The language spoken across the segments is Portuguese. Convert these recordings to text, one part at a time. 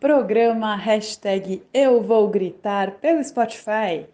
Programa hashtag Eu Vou Gritar pelo Spotify.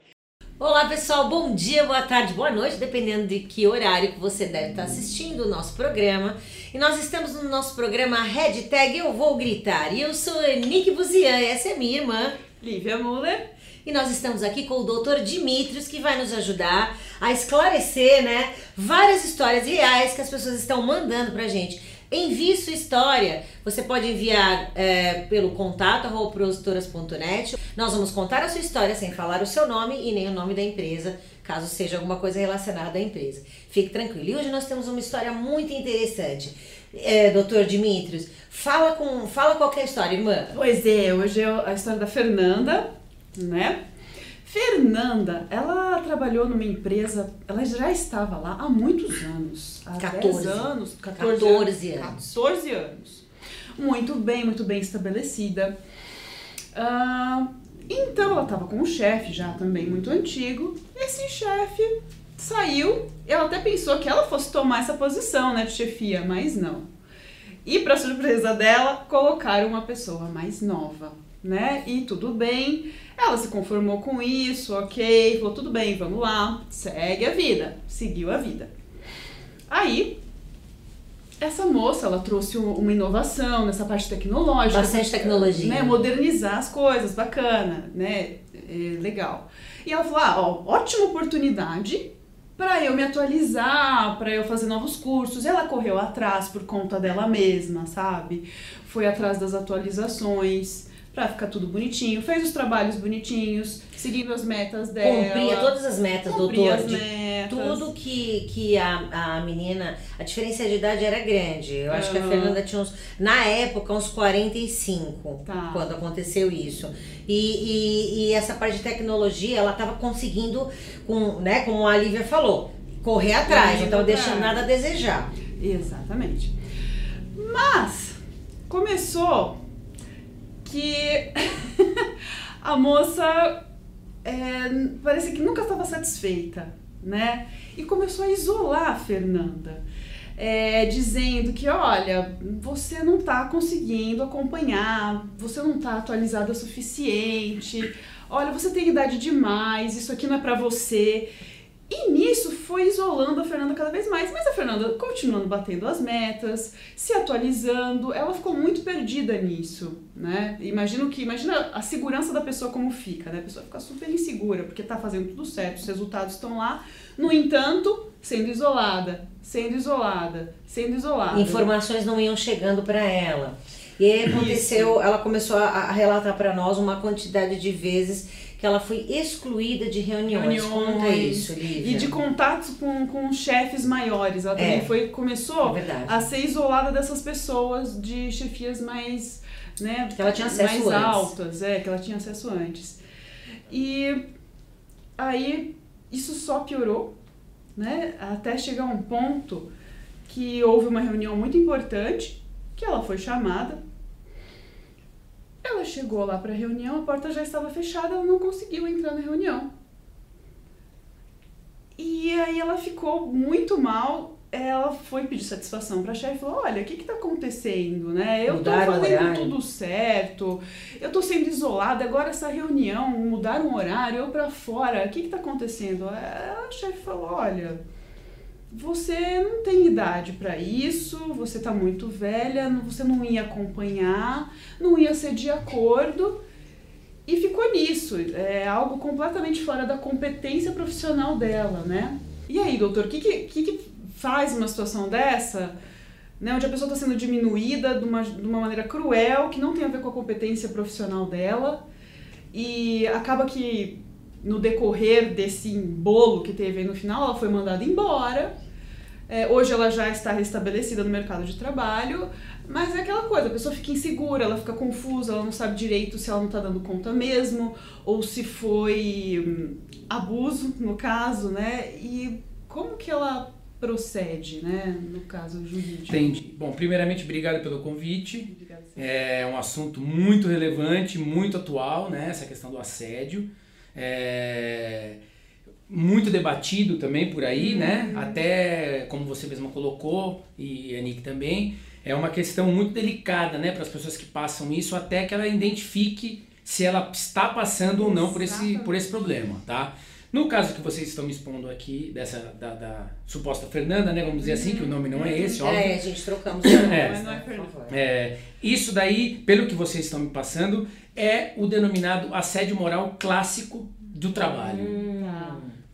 Olá pessoal, bom dia, boa tarde, boa noite, dependendo de que horário que você deve estar assistindo o nosso programa. E nós estamos no nosso programa hashtag Eu Vou Gritar. E eu sou Nick Buzian, essa é minha irmã. Lívia Muller. E nós estamos aqui com o Dr. Dimitrios, que vai nos ajudar a esclarecer, né, várias histórias reais que as pessoas estão mandando pra gente. Envie sua história. Você pode enviar é, pelo contato produtoras.net. Nós vamos contar a sua história sem falar o seu nome e nem o nome da empresa, caso seja alguma coisa relacionada à empresa. Fique tranquilo. E hoje nós temos uma história muito interessante. É, doutor Dimitrios, fala com fala qualquer história, irmã. Pois é, hoje é a história da Fernanda, né? Fernanda, ela trabalhou numa empresa, ela já estava lá há muitos anos. Há 14 anos. 14, 14 anos. 14 anos. Muito bem, muito bem estabelecida. Uh, então ela estava com um chefe já também muito antigo. Esse chefe saiu, ela até pensou que ela fosse tomar essa posição né, de chefia, mas não. E para surpresa dela, colocaram uma pessoa mais nova, né? E tudo bem. Ela se conformou com isso, ok, falou tudo bem, vamos lá, segue a vida, seguiu a vida. Aí, essa moça, ela trouxe uma inovação nessa parte tecnológica. Bastante tecnologia. Né, modernizar as coisas, bacana, né, é, legal. E ela falou, ah, ó, ótima oportunidade para eu me atualizar, para eu fazer novos cursos. Ela correu atrás por conta dela mesma, sabe? Foi atrás das atualizações pra ficar tudo bonitinho, fez os trabalhos bonitinhos, seguindo as metas dela. Cumpria todas as metas, doutor. As metas. Tudo que, que a, a menina. A diferença de idade era grande. Eu acho uhum. que a Fernanda tinha uns. Na época, uns 45, tá. quando aconteceu isso. E, e, e essa parte de tecnologia, ela tava conseguindo, com, né, como a Lívia falou, correr atrás, então deixando nada a desejar. Exatamente. Mas começou que a moça é, parecia que nunca estava satisfeita, né? E começou a isolar a Fernanda. É, dizendo que, olha, você não está conseguindo acompanhar, você não está atualizada o suficiente, olha, você tem idade demais, isso aqui não é para você. E nisso foi isolando a Fernanda cada vez mais, mas a Fernanda continuando batendo as metas, se atualizando, ela ficou muito perdida nisso, né? Imagino que, imagina a segurança da pessoa como fica, né? A pessoa fica super insegura porque tá fazendo tudo certo, os resultados estão lá, no entanto, sendo isolada, sendo isolada, sendo isolada. Informações não iam chegando para ela. E aí aconteceu, Isso. ela começou a relatar para nós uma quantidade de vezes que ela foi excluída de reuniões. reuniões Conta isso, Lívia. E de contatos com, com chefes maiores. Ela também é. foi, começou é a ser isolada dessas pessoas de chefias mais. Né, que ela tinha acesso mais antes. altas, é, que ela tinha acesso antes. E aí isso só piorou, né? Até chegar a um ponto que houve uma reunião muito importante, que ela foi chamada ela chegou lá para a reunião, a porta já estava fechada, ela não conseguiu entrar na reunião. E aí ela ficou muito mal. Ela foi pedir satisfação para a chefe e falou: Olha, o que está acontecendo? Né? Eu estou fazendo tudo certo, eu estou sendo isolada. Agora, essa reunião, mudar um horário, eu para fora, o que está acontecendo? A chefe falou: Olha você não tem idade para isso, você tá muito velha, você não ia acompanhar, não ia ser de acordo e ficou nisso. É algo completamente fora da competência profissional dela, né? E aí, doutor, o que, que, que faz uma situação dessa? Né, onde a pessoa está sendo diminuída de uma, de uma maneira cruel, que não tem a ver com a competência profissional dela, e acaba que no decorrer desse bolo que teve aí no final, ela foi mandada embora é, hoje ela já está restabelecida no mercado de trabalho, mas é aquela coisa, a pessoa fica insegura, ela fica confusa, ela não sabe direito se ela não está dando conta mesmo, ou se foi hum, abuso, no caso, né? E como que ela procede, né, no caso jurídico. Entendi. Bom, primeiramente, obrigado pelo convite. Obrigada, é um assunto muito relevante, muito atual, né, essa questão do assédio. É muito debatido também por aí, né? uhum. né? Até, como você mesma colocou, e a Nick também, é uma questão muito delicada, né, para as pessoas que passam isso, até que ela identifique se ela está passando ou não por esse, por esse problema, tá? No caso que vocês estão me expondo aqui, dessa da, da suposta Fernanda, né? Vamos dizer assim, que o nome não é esse, óbvio. É, a gente trocamos o nome, É. mas não é Fernanda. Fernanda. É, isso daí, pelo que vocês estão me passando, é o denominado assédio moral clássico do trabalho. Hum.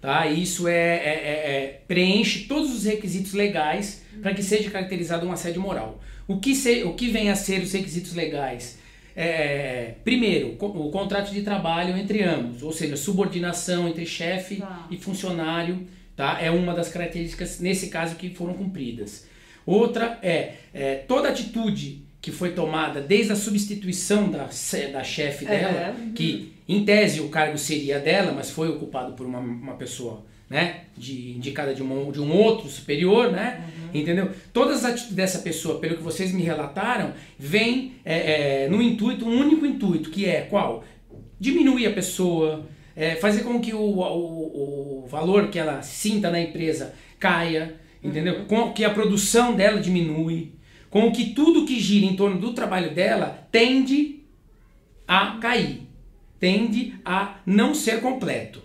Tá? Isso é, é- é- é- preenche todos os requisitos legais para que seja caracterizado um assédio moral. O que, se- o que vem a ser os requisitos legais? É, primeiro, o contrato de trabalho entre ambos, ou seja, subordinação entre chefe Tá. e funcionário, tá? É uma das características nesse caso que foram cumpridas. Outra é, é, toda atitude que foi tomada desde a substituição da, da chefe dela, que em tese o cargo seria dela, mas foi ocupado por uma, uma pessoa, né, de, indicada de, uma, de um outro superior, né, entendeu? Todas as atitudes dessa pessoa, pelo que vocês me relataram, vêm é, é, no intuito, um único intuito, que é qual? Diminuir a pessoa, é, fazer com que o, o, o valor que ela sinta na empresa caia, entendeu? Com que a produção dela diminui, com que tudo que gira em torno do trabalho dela tende a cair, tende a não ser completo,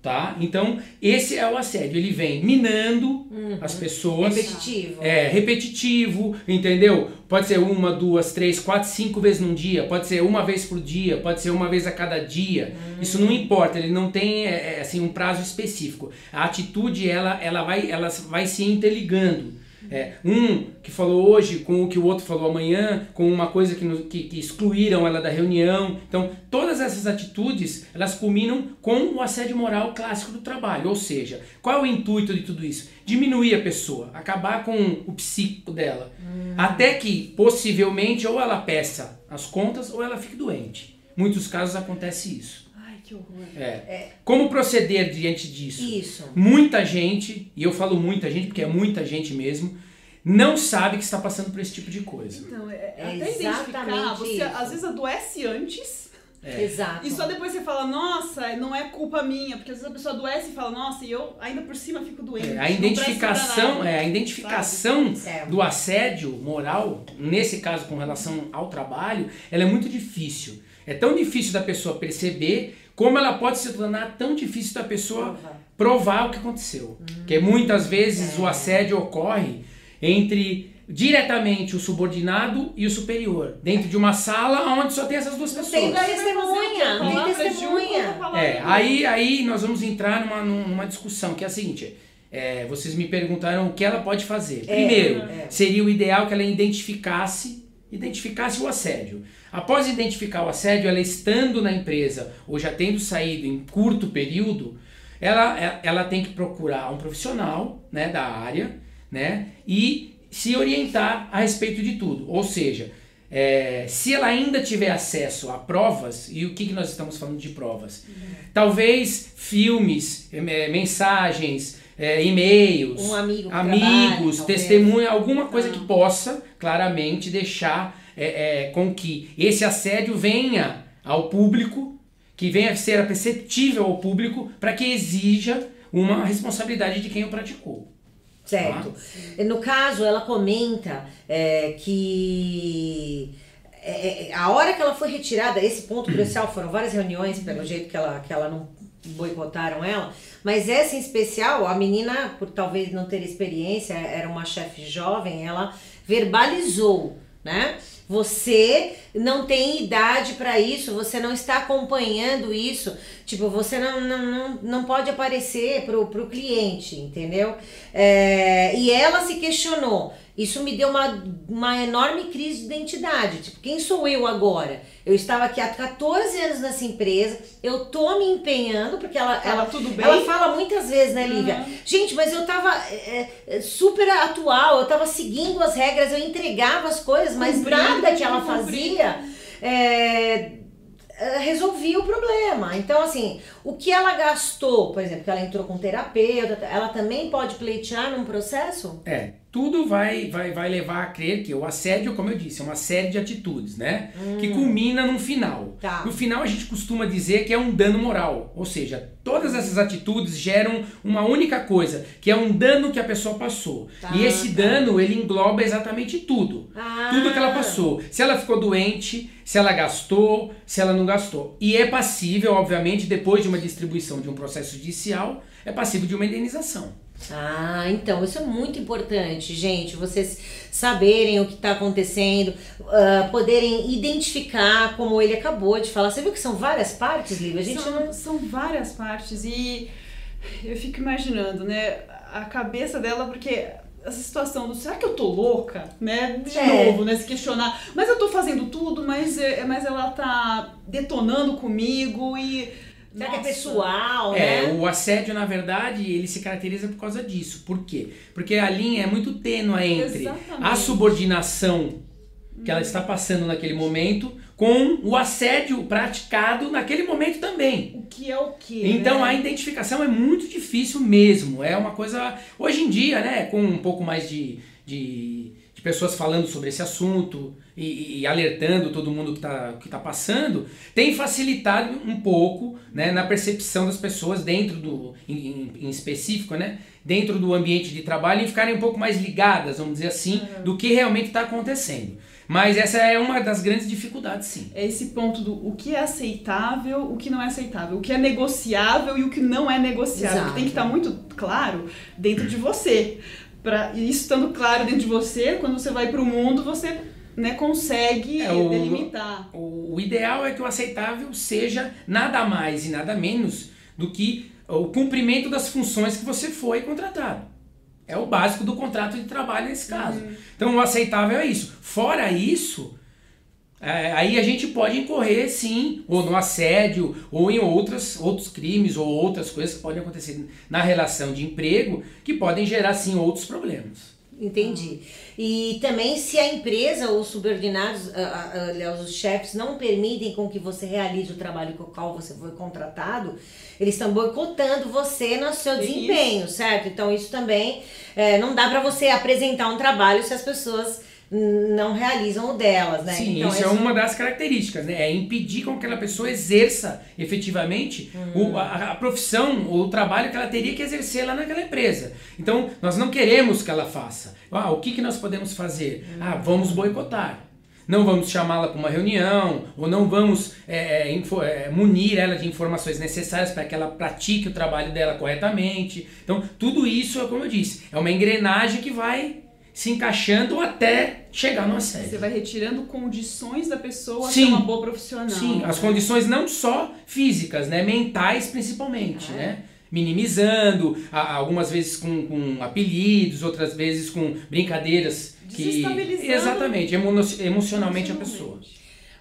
tá? Então, esse é o assédio, ele vem minando as pessoas. Repetitivo. É, repetitivo, entendeu? Pode ser uma, duas, três, quatro, cinco vezes num dia, pode ser uma vez por dia, pode ser uma vez a cada dia. Isso não importa, ele não tem é, é, assim um prazo específico. A atitude ela, ela vai ela vai se interligando. É, um que falou hoje com o que o outro falou amanhã, com uma coisa que, no- que, que excluíram ela da reunião. Então, todas essas atitudes, elas culminam com o assédio moral clássico do trabalho. Ou seja, qual é o intuito de tudo isso? Diminuir a pessoa, acabar com o psíquico dela. Até que, possivelmente, ou ela peça as contas ou ela fique doente. Muitos casos acontece isso. Que horror. É. Como proceder diante disso? Isso. Muita gente, e eu falo muita gente porque é muita gente mesmo, não sabe que está passando por esse tipo de coisa. Então, é, É até identificar, exatamente você isso. às vezes adoece antes É. Exato. e só depois você fala, nossa, não é culpa minha, porque às vezes a pessoa adoece e fala, nossa, e eu ainda por cima fico doente. É, a identificação, nada. é, a identificação Certo. do assédio moral, nesse caso com relação ao trabalho, ela é muito difícil. É tão difícil da pessoa perceber, como ela pode se tornar tão difícil da pessoa Provar. provar o que aconteceu. Porque muitas vezes o assédio ocorre entre diretamente o subordinado e o superior, dentro de uma sala onde só tem essas duas Não pessoas. tem testemunha, tem testemunha. É, aí, aí nós vamos entrar numa, numa discussão que é a seguinte: é, vocês me perguntaram o que ela pode fazer. Primeiro, é. seria o ideal que ela identificasse, identificasse o assédio. Após identificar o assédio, ela estando na empresa ou já tendo saído em curto período, ela, ela- ela tem que procurar um profissional né, da área né, e se orientar a respeito de tudo. Ou seja, é, se ela ainda tiver acesso a provas, e o que, que nós estamos falando de provas? Talvez filmes, eh, mensagens, eh, e-mails, Um amigo amigos, trabalhe, talvez. testemunha, alguma coisa que possa claramente deixar eh, eh, com que esse assédio venha ao público, que venha a ser perceptível ao público, para que exija uma responsabilidade de quem o praticou. Certo. No caso, ela comenta é, que é, é, a hora que ela foi retirada, esse ponto crucial, foram várias reuniões, pelo jeito que ela, que ela não boicotaram ela, mas essa em especial, a menina, por talvez não ter experiência, era uma chefe jovem, ela verbalizou, né? Você não tem idade para isso, você não está acompanhando isso, tipo, você não, não, não, não pode aparecer pro, pro cliente, entendeu? É, e ela se questionou. Isso me deu uma, uma enorme crise de identidade. Tipo, quem sou eu agora? Eu estava aqui há 14 anos nessa empresa, eu tô me empenhando, porque ela, Fala ela, tudo bem? ela fala muitas vezes, né, Lívia? Uhum. Gente, mas eu tava é, é, super atual, eu tava seguindo as regras, eu entregava as coisas, mas Cumprindo, nada que ela fazia é, é, resolvia o problema. Então, assim, o que ela gastou, por exemplo, que ela entrou com terapeuta, ela também pode pleitear num processo? É, tudo vai, vai, vai levar a crer que o assédio, como eu disse, é uma série de atitudes, né? Hum. Que culmina num final. Tá. No final a gente costuma dizer que é um dano moral. Ou seja, todas essas atitudes geram uma única coisa, que é um dano que a pessoa passou. Tá, e esse tá. dano, ele engloba exatamente tudo. Ah. Tudo que ela passou. Se ela ficou doente, se ela gastou, se ela não gastou. E é passível, obviamente, depois de uma distribuição de um processo judicial, é passível de uma indenização. Ah, então isso é muito importante, gente. Vocês saberem o que está acontecendo, uh, poderem identificar, como ele acabou de falar. Você viu que são várias partes, Lívia? A gente são, não... são várias partes e eu fico imaginando, né, a cabeça dela, porque essa situação do será que eu tô louca, né? De é. novo, né? Se questionar. Mas eu tô fazendo tudo, mas, é, mas ela tá detonando comigo e Será que é pessoal, é, né? o assédio, na verdade, ele se caracteriza por causa disso. Por quê? Porque a linha é muito tênue entre Exatamente. a subordinação que ela está passando naquele momento com o assédio praticado naquele momento também. O que é o que? Então né? a identificação é muito difícil mesmo. É uma coisa. Hoje em dia, né, com um pouco mais de, de pessoas falando sobre esse assunto, e, e, alertando todo mundo que está que tá passando, tem facilitado um pouco né, na percepção das pessoas dentro do, em, em, específico, né, dentro do ambiente de trabalho e ficarem um pouco mais ligadas, vamos dizer assim, uhum. do que realmente está acontecendo. Mas essa é uma das grandes dificuldades, sim. É esse ponto do o que é aceitável, o que não é aceitável, o que é negociável e o que não é negociável. Exato. Tem que estar tá muito claro dentro de você. Pra, isso estando claro dentro de você, quando você vai para o mundo, você né, consegue é, o, delimitar. O, o ideal é que o aceitável seja nada mais e nada menos do que o cumprimento das funções que você foi contratado. É o básico do contrato de trabalho nesse caso. Uhum. Então o aceitável é isso. Fora isso, é, aí a gente pode incorrer sim, ou no assédio, ou em outras, outros crimes, ou outras coisas que podem acontecer na relação de emprego que podem gerar sim outros problemas. Entendi. E também se a empresa ou os subordinados, aliás, os chefes não permitem com que você realize o trabalho com o qual você foi contratado, eles estão boicotando você no seu desempenho, certo? Então isso também é, não dá para você apresentar um trabalho se as pessoas não realizam o delas, né? Sim, então, isso é uma das características, né? É impedir com que aquela pessoa exerça efetivamente hum. o, a, a, profissão ou o trabalho que ela teria que exercer lá naquela empresa. Então, nós não queremos que ela faça. Ah, o que, que nós podemos fazer? Hum. Ah, vamos boicotar. Não vamos chamá-la para uma reunião, ou não vamos é, é info, é, munir ela de informações necessárias para que ela pratique o trabalho dela corretamente. Então, tudo isso, é como eu disse, é uma engrenagem que vai se encaixando até chegar no assédio. Você vai retirando condições da pessoa sim, ser uma boa profissional. Sim, as condições não só físicas, né, mentais principalmente, é. né? Minimizando, algumas vezes com, com apelidos, outras vezes com brincadeiras que exatamente emocionalmente a pessoa.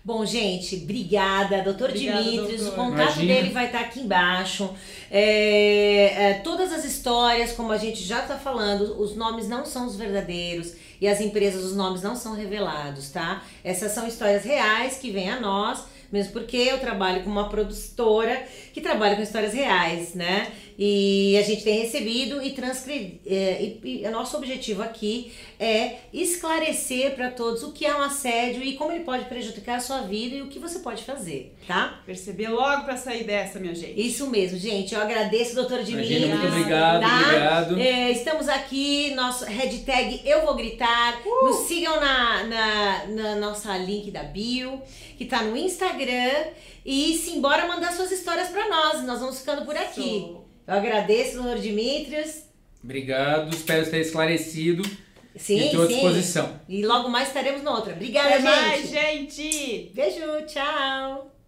Bom, gente, obrigada, doutor. Doutor. O contato Imagina. dele vai estar aqui embaixo. É, é, todas as histórias, como a gente já está falando, os nomes não são os verdadeiros e as empresas, os nomes não são revelados, tá? Essas são histórias reais que vêm a nós mesmo porque eu trabalho com uma produtora que trabalha com histórias reais, né? E a gente tem recebido e transcrever. É, e, e o nosso objetivo aqui é esclarecer para todos o que é um assédio e como ele pode prejudicar a sua vida e o que você pode fazer, tá? Perceber logo para sair dessa, minha gente. Isso mesmo, gente. Eu agradeço, doutora Dimitrios. Muito obrigado, tá? obrigado. É, estamos aqui, nosso hashtag Eu Vou Gritar. Uh! Nos sigam na, na, na nossa link da bio, que tá no Instagram. E simbora mandar suas histórias para nós. Nós vamos ficando por aqui. Sou. Eu agradeço, doutor Dimitrios. Obrigado, espero ter esclarecido. Sim, Estou à disposição. E logo mais estaremos noutra. Obrigada, Até gente. mais, gente. Beijo, tchau.